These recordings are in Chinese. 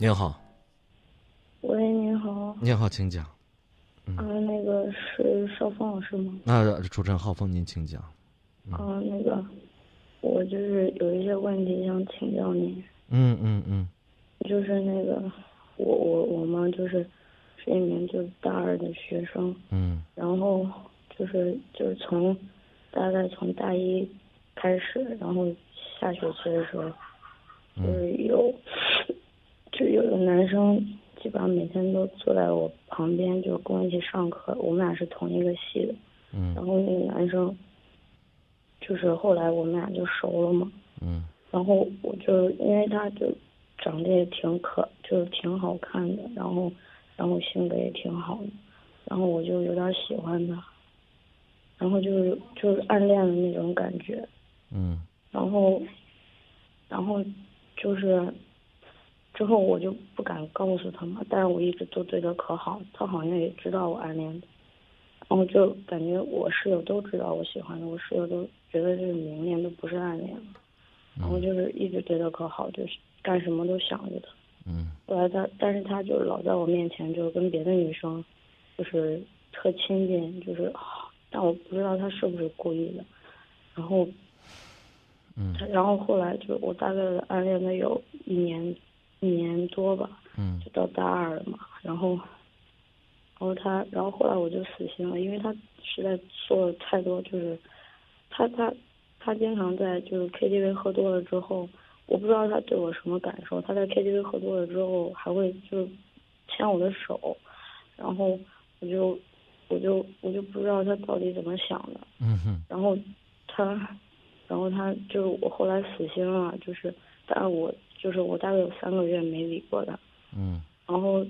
您好，喂，您好。您好，请讲。啊，那个是邵峰老师吗？那主持人浩峰，您请讲。啊，那个，我就是有一些问题想请教您。嗯嗯嗯。就是那个，我我我妈，就是是一名就是大二的学生。嗯。然后就是就是从大概从大一开始，然后下学期的时候，就是有。就有个男生，基本上每天都坐在我旁边，就跟我一起上课。我们俩是同一个系的。嗯。然后那个男生，就是后来我们俩就熟了嘛。嗯。然后我就因为他就长得也挺可，就是挺好看的，然后然后性格也挺好的，然后我就有点喜欢他，然后就是就是暗恋的那种感觉。嗯。然后，然后就是。之后我就不敢告诉他嘛，但是我一直都对他可好，他好像也知道我暗恋的，然后就感觉我室友都知道我喜欢他，我室友都觉得这是明恋，都不是暗恋了，然后就是一直对他可好，就是干什么都想着他。嗯。后来他，但是他就老在我面前，就是跟别的女生，就是特亲近，就是，但我不知道他是不是故意的，然后，嗯。他然后后来就我大概暗恋了有一年。一年多吧，嗯，就到大二了嘛，然后，然后他，然后后来我就死心了，因为他实在做了太多，就是他他他经常在就是 KTV 喝多了之后，我不知道他对我什么感受，他在 KTV 喝多了之后还会就牵我的手，然后我就我就我就不知道他到底怎么想的，嗯哼，然后他，然后他就是我后来死心了，就是，但是我。就是我大概有三个月没理过他，嗯，然后，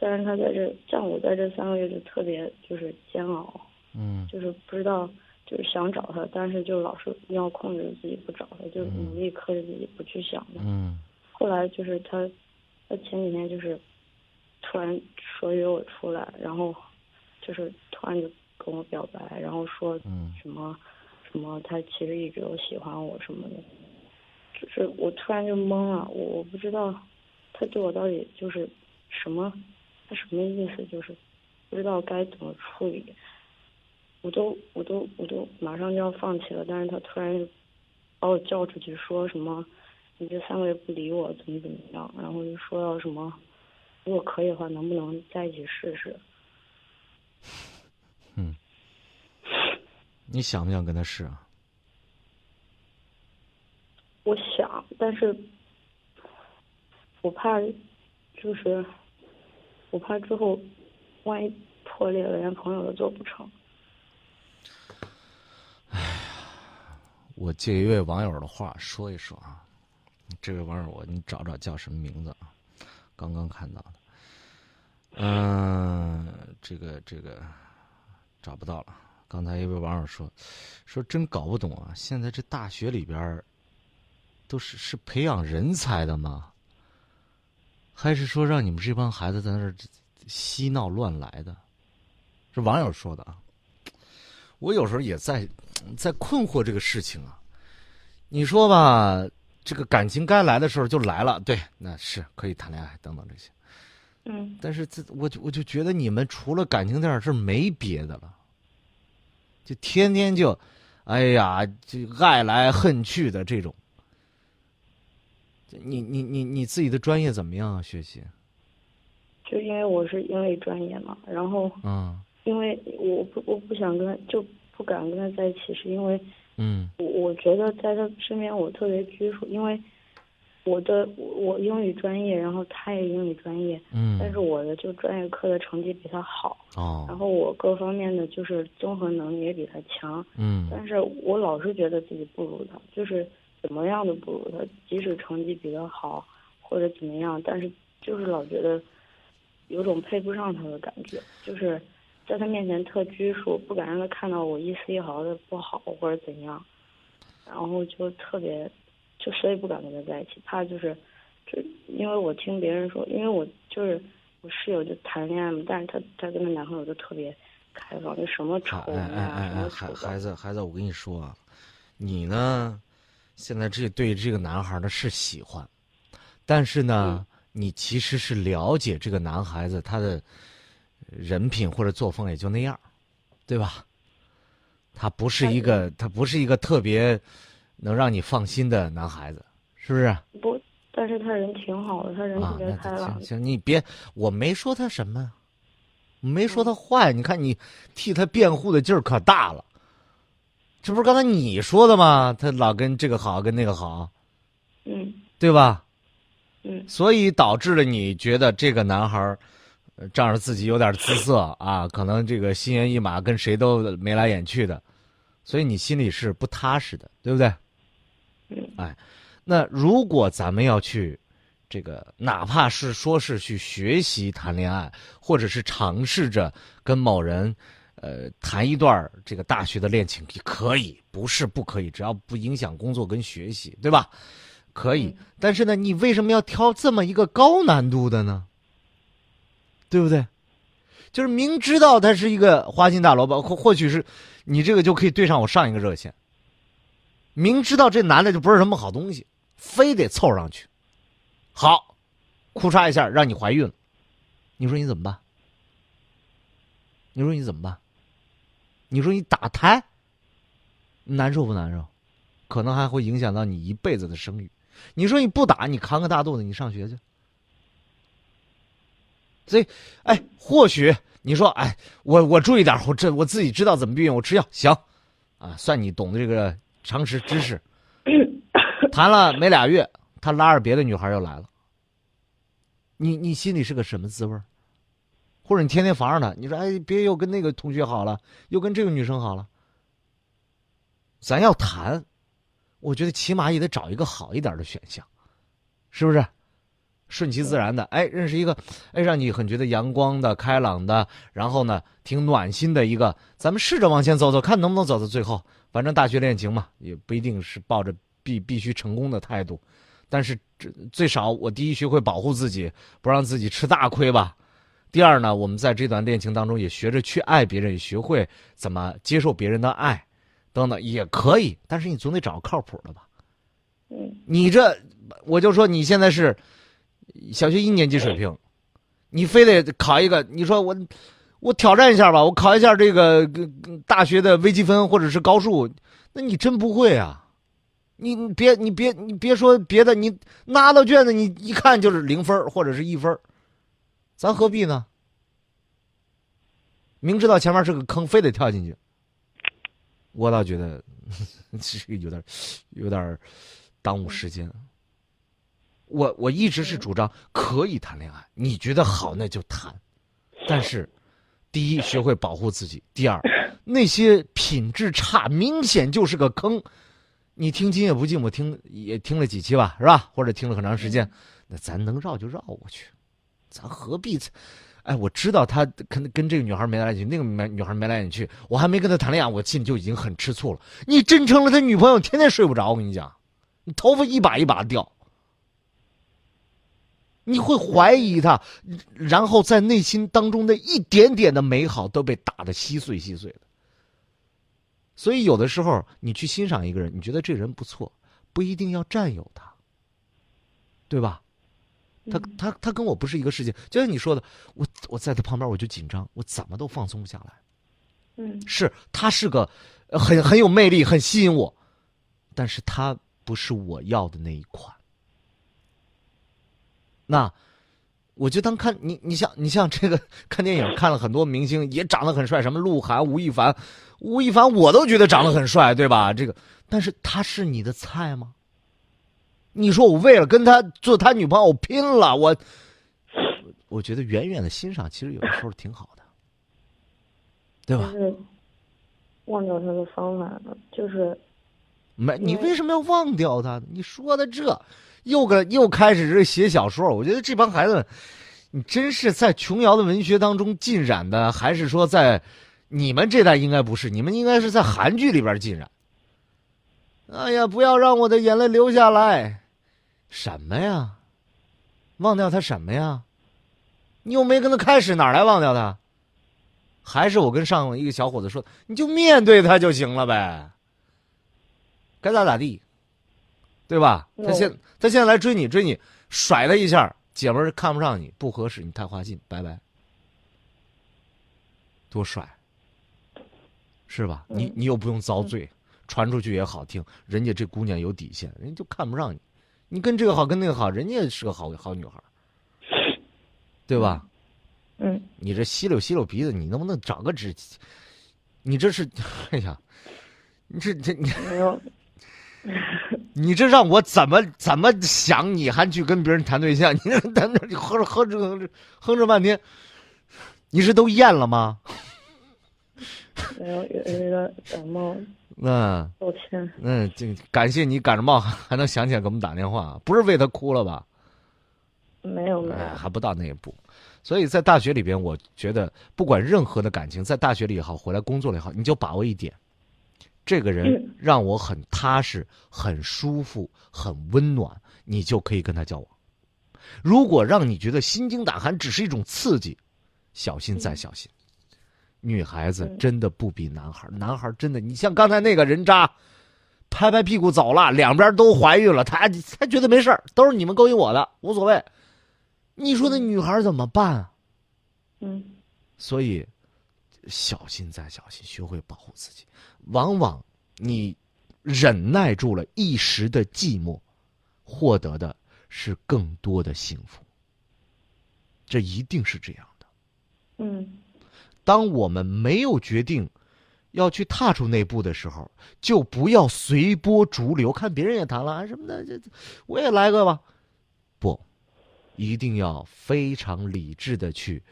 但是他在这，像我在这三个月就特别就是煎熬，嗯，就是不知道，就是想找他，但是就老是要控制自己不找他，就努力克制自己不去想他。嗯，后来就是他，他前几天就是突然说约我出来，然后就是突然就跟我表白，然后说什么什么他其实一直都喜欢我什么的。就是我突然就懵了，我我不知道他对我到底就是什么，他什么意思？就是不知道该怎么处理。我都我都我都马上就要放弃了，但是他突然就把我叫出去说什么，你这三个月不理我怎么怎么样？然后就说要什么，如果可以的话，能不能在一起试试？嗯，你想不想跟他试啊？我想，但是我怕，就是我怕之后万一破裂了，连朋友都做不成。哎呀，我借一位网友的话说一说啊，这位网友我你找找叫什么名字啊？刚刚看到的，嗯，这个这个找不到了。刚才一位网友说，说真搞不懂啊，现在这大学里边。都是是培养人才的吗？还是说让你们这帮孩子在那儿嬉闹乱来的？是网友说的啊。我有时候也在在困惑这个事情啊。你说吧，这个感情该来的时候就来了，对，那是可以谈恋爱等等这些。嗯。但是这我就我就觉得你们除了感情这点事没别的了，就天天就，哎呀，就爱来恨去的这种。你你你你自己的专业怎么样啊？学习？就因为我是英语专业嘛，然后嗯，因为我不我不想跟他就不敢跟他在一起，是因为嗯，我我觉得在他身边我特别拘束，因为我的我英语专业，然后他也英语专业，嗯，但是我的就专业课的成绩比他好，哦，然后我各方面的就是综合能力也比他强，嗯，但是我老是觉得自己不如他，就是。怎么样都不如他，即使成绩比他好或者怎么样，但是就是老觉得有种配不上他的感觉，就是在他面前特拘束，不敢让他看到我一丝一毫的不好或者怎样，然后就特别，就所以不敢跟他在一起，怕就是就因为我听别人说，因为我就是我室友就谈恋爱嘛，但是她她跟她男朋友就特别开放，就什么丑呀什么丑。孩孩子孩子，我跟你说啊，你呢？现在这对这个男孩呢是喜欢，但是呢，你其实是了解这个男孩子他的人品或者作风也就那样，对吧？他不是一个，他不是一个特别能让你放心的男孩子，是不是？不，但是他人挺好的，他人特别开朗。行行，你别，我没说他什么，没说他坏。你看你替他辩护的劲儿可大了，这不是刚才你说的吗？他老跟这个好，跟那个好，嗯，对吧？嗯，所以导致了你觉得这个男孩儿仗着自己有点姿色啊，可能这个心猿意马，跟谁都眉来眼去的。所以你心里是不踏实的，对不对？嗯。哎，那如果咱们要去，这个哪怕是说是去学习谈恋爱，或者是尝试着跟某人，呃，谈一段这个大学的恋情，可以，不是不可以，只要不影响工作跟学习，对吧？可以。但是呢，你为什么要挑这么一个高难度的呢？对不对？就是明知道他是一个花心大萝卜，或或许是。你这个就可以对上我上一个热线。明知道这男的就不是什么好东西，非得凑上去，好，哭嚓一下让你怀孕了，你说你怎么办？你说你怎么办？你说你打胎，难受不难受？可能还会影响到你一辈子的声誉。你说你不打，你扛个大肚子，你上学去。所以，哎，或许。你说，哎，我我注意点，我这我自己知道怎么避孕，我吃药行，啊，算你懂的这个常识知识。谈了没俩月，他拉着别的女孩又来了。你你心里是个什么滋味或者你天天防着他，你说，哎，别又跟那个同学好了，又跟这个女生好了。咱要谈，我觉得起码也得找一个好一点的选项，是不是？顺其自然的，哎，认识一个，哎，让你很觉得阳光的、开朗的，然后呢，挺暖心的一个，咱们试着往前走走，看能不能走到最后。反正大学恋情嘛，也不一定是抱着必必须成功的态度，但是这最少我第一学会保护自己，不让自己吃大亏吧。第二呢，我们在这段恋情当中也学着去爱别人，也学会怎么接受别人的爱，等等也可以。但是你总得找个靠谱的吧。嗯，你这，我就说你现在是。小学一年级水平，你非得考一个？你说我，我挑战一下吧，我考一下这个大学的微积分或者是高数，那你真不会啊！你你别你别你别说别的，你拿到卷子你一看就是零分或者是一分，咱何必呢？明知道前面是个坑，非得跳进去，我倒觉得是 有点有点耽误时间。我我一直是主张可以谈恋爱，你觉得好那就谈，但是，第一学会保护自己，第二，那些品质差明显就是个坑。你听今夜不寂寞听也听了几期吧，是吧？或者听了很长时间，那咱能绕就绕过去，咱何必？哎，我知道他跟跟这个女孩没来眼去，那个女孩没来眼去，我还没跟他谈恋爱，我心里就已经很吃醋了。你真成了他女朋友，天天睡不着，我跟你讲，你头发一把一把掉。你会怀疑他，然后在内心当中的一点点的美好都被打得稀碎稀碎的。所以有的时候你去欣赏一个人，你觉得这人不错，不一定要占有他，对吧？他他他跟我不是一个世界，就像你说的，我我在他旁边我就紧张，我怎么都放松不下来。嗯，是他是个很很有魅力，很吸引我，但是他不是我要的那一款。那，我就当看你，你像你像这个看电影看了很多明星也长得很帅，什么鹿晗、吴亦凡，吴亦凡我都觉得长得很帅，对吧？这个，但是他是你的菜吗？你说我为了跟他做他女朋友我拼了，我，我觉得远远的欣赏其实有的时候挺好的，对吧？忘掉他的方法了，就是没你为什么要忘掉他？你说的这。又个又开始这写小说，我觉得这帮孩子，你真是在琼瑶的文学当中浸染的，还是说在你们这代应该不是？你们应该是在韩剧里边浸染。哎呀，不要让我的眼泪流下来！什么呀？忘掉他什么呀？你又没跟他开始，哪来忘掉他？还是我跟上一个小伙子说，你就面对他就行了呗，该咋咋地。对吧？他现他现在来追你，追你，甩他一下，姐们儿看不上你，不合适，你太花心，拜拜。多帅，是吧？你你又不用遭罪，传出去也好听。人家这姑娘有底线，人家就看不上你。你跟这个好，跟那个好，人家是个好好女孩，对吧？嗯。你这吸溜吸溜鼻子，你能不能找个知己？你这是，哎呀，你这这你没有。你这让我怎么怎么想？你还去跟别人谈对象？你这在那你哼着哼着哼着半天，你是都厌了吗？没有，有一个感冒。嗯。抱歉。嗯，这感谢你感着冒还能想起来给我们打电话，不是为他哭了吧？没有没有，还不到那一步。所以在大学里边，我觉得不管任何的感情，在大学里也好，回来工作了也好，你就把握一点。这个人让我很踏实、很舒服、很温暖，你就可以跟他交往。如果让你觉得心惊胆寒，只是一种刺激，小心再小心。女孩子真的不比男孩，男孩真的，你像刚才那个人渣，拍拍屁股走了，两边都怀孕了，他他觉得没事都是你们勾引我的，无所谓。你说那女孩怎么办？嗯，所以。小心再小心，学会保护自己。往往你忍耐住了一时的寂寞，获得的是更多的幸福。这一定是这样的。嗯，当我们没有决定要去踏出那步的时候，就不要随波逐流，看别人也谈了啊什么的，这我也来个吧。不，一定要非常理智的去。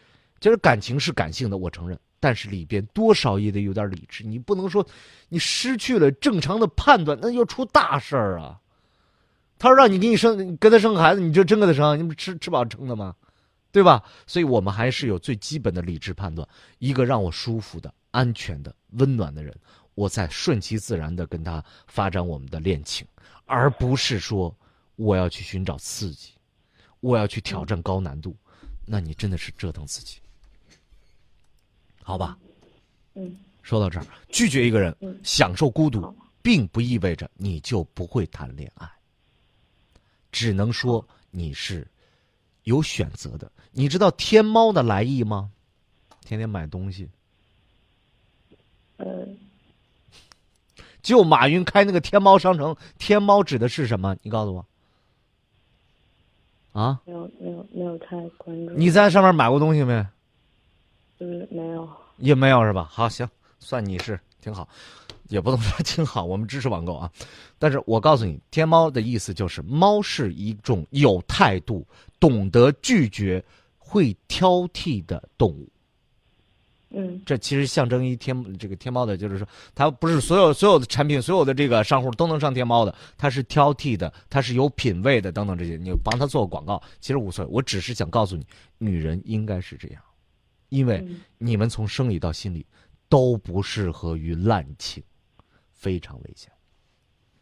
就是感情是感性的，我承认。但是里边多少也得有点理智，你不能说你失去了正常的判断，那就出大事儿啊！他说让你给你生，跟他生个孩子，你就真给他生？你不吃吃饱撑的吗？对吧？所以我们还是有最基本的理智判断。一个让我舒服的、安全的、温暖的人，我在顺其自然的跟他发展我们的恋情，而不是说我要去寻找刺激，我要去挑战高难度，那你真的是折腾自己。好吧，嗯，说到这儿，拒绝一个人，享受孤独，并不意味着你就不会谈恋爱。只能说你是有选择的。你知道天猫的来意吗？天天买东西。嗯，就马云开那个天猫商城，天猫指的是什么？你告诉我。啊？没有，没有，没有太关注。你在上面买过东西没？嗯，没有，也没有是吧？好，行，算你是挺好，也不能说挺好，我们支持网购啊。但是我告诉你，天猫的意思就是，猫是一种有态度、懂得拒绝、会挑剔的动物。嗯，这其实象征一天这个天猫的，就是说，它不是所有所有的产品、所有的这个商户都能上天猫的，它是挑剔的，它是有品位的，等等这些。你帮它做个广告，其实无所谓。我只是想告诉你，女人应该是这样。因为你们从生理到心理都不适合于滥情，非常危险。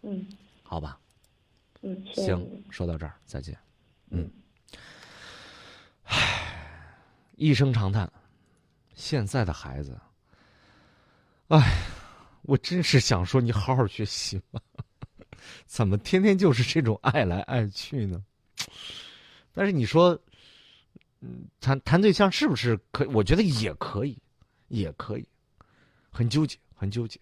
嗯，好吧。嗯，行，说到这儿，再见。嗯，唉，一声长叹。现在的孩子，唉，我真是想说你好好学习吧，怎么天天就是这种爱来爱去呢？但是你说。嗯谈谈对象是不是可？我觉得也可以，也可以，很纠结，很纠结。